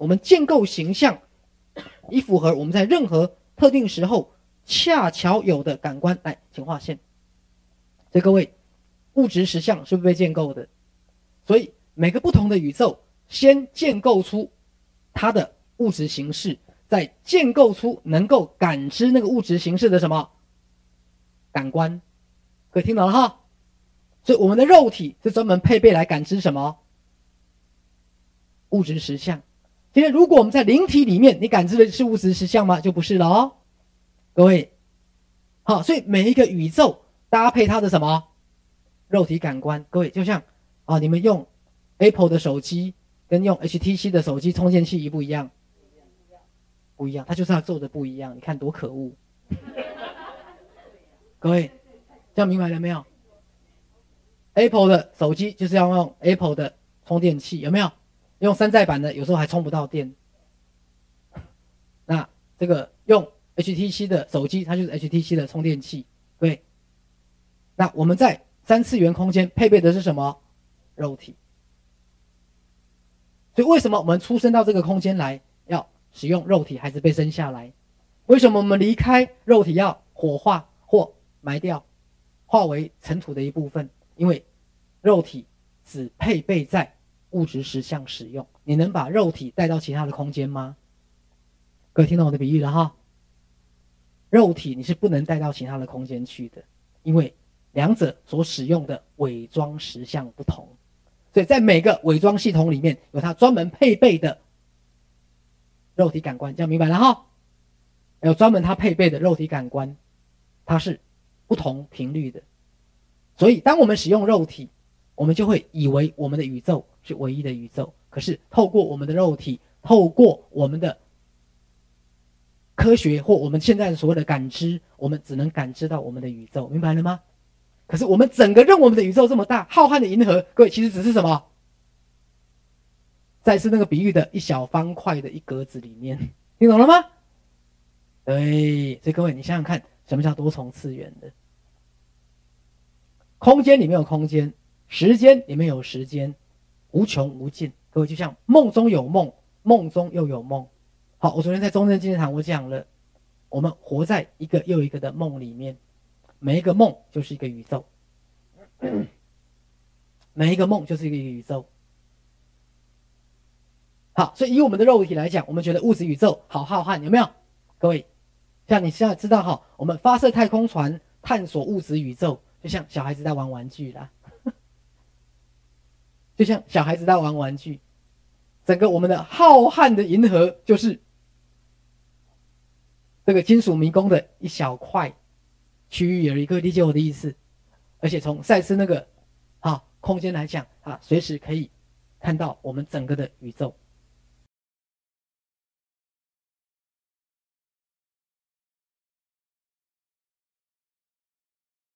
我们建构形象，以符合我们在任何特定时候恰巧有的感官。来，请画线。所以各位，物质实相是不是被建构的？所以每个不同的宇宙，先建构出它的物质形式，再建构出能够感知那个物质形式的什么感官。各位听懂了哈？所以我们的肉体是专门配备来感知什么物质实相。今天如果我们在灵体里面，你感知的是物质实相吗？就不是了哦，各位。好，所以每一个宇宙搭配它的什么肉体感官，各位就像啊，你们用 Apple 的手机跟用 HTC 的手机充电器一不一样？不一样，它就是要做的不一样。你看多可恶！各位，这样明白了没有？Apple 的手机就是要用 Apple 的充电器，有没有？用山寨版的，有时候还充不到电。那这个用 HTC 的手机，它就是 HTC 的充电器，对。那我们在三次元空间配备的是什么？肉体。所以为什么我们出生到这个空间来要使用肉体，还是被生下来？为什么我们离开肉体要火化或埋掉，化为尘土的一部分？因为肉体只配备在。物质实相使用，你能把肉体带到其他的空间吗？各位听懂我的比喻了哈？肉体你是不能带到其他的空间去的，因为两者所使用的伪装实相不同，所以在每个伪装系统里面有它专门配备的肉体感官，这样明白了哈？有专门它配备的肉体感官，它是不同频率的，所以当我们使用肉体，我们就会以为我们的宇宙。是唯一的宇宙，可是透过我们的肉体，透过我们的科学或我们现在所谓的感知，我们只能感知到我们的宇宙，明白了吗？可是我们整个让我们的宇宙这么大，浩瀚的银河，各位其实只是什么？再次那个比喻的一小方块的一格子里面，听懂了吗？对，所以各位你想想看，什么叫多重次元的？空间里面有空间，时间里面有时间。无穷无尽，各位就像梦中有梦，梦中又有梦。好，我昨天在中正纪念堂我讲了，我们活在一个又一个的梦里面，每一个梦就是一个宇宙，每一个梦就是一个宇宙。好，所以以我们的肉体来讲，我们觉得物质宇宙好浩瀚，有没有？各位，像你现在知道哈，我们发射太空船探索物质宇宙，就像小孩子在玩玩具啦。就像小孩子在玩玩具，整个我们的浩瀚的银河就是这个金属迷宫的一小块区域有一个理解我的意思？而且从赛斯那个啊空间来讲啊，随时可以看到我们整个的宇宙。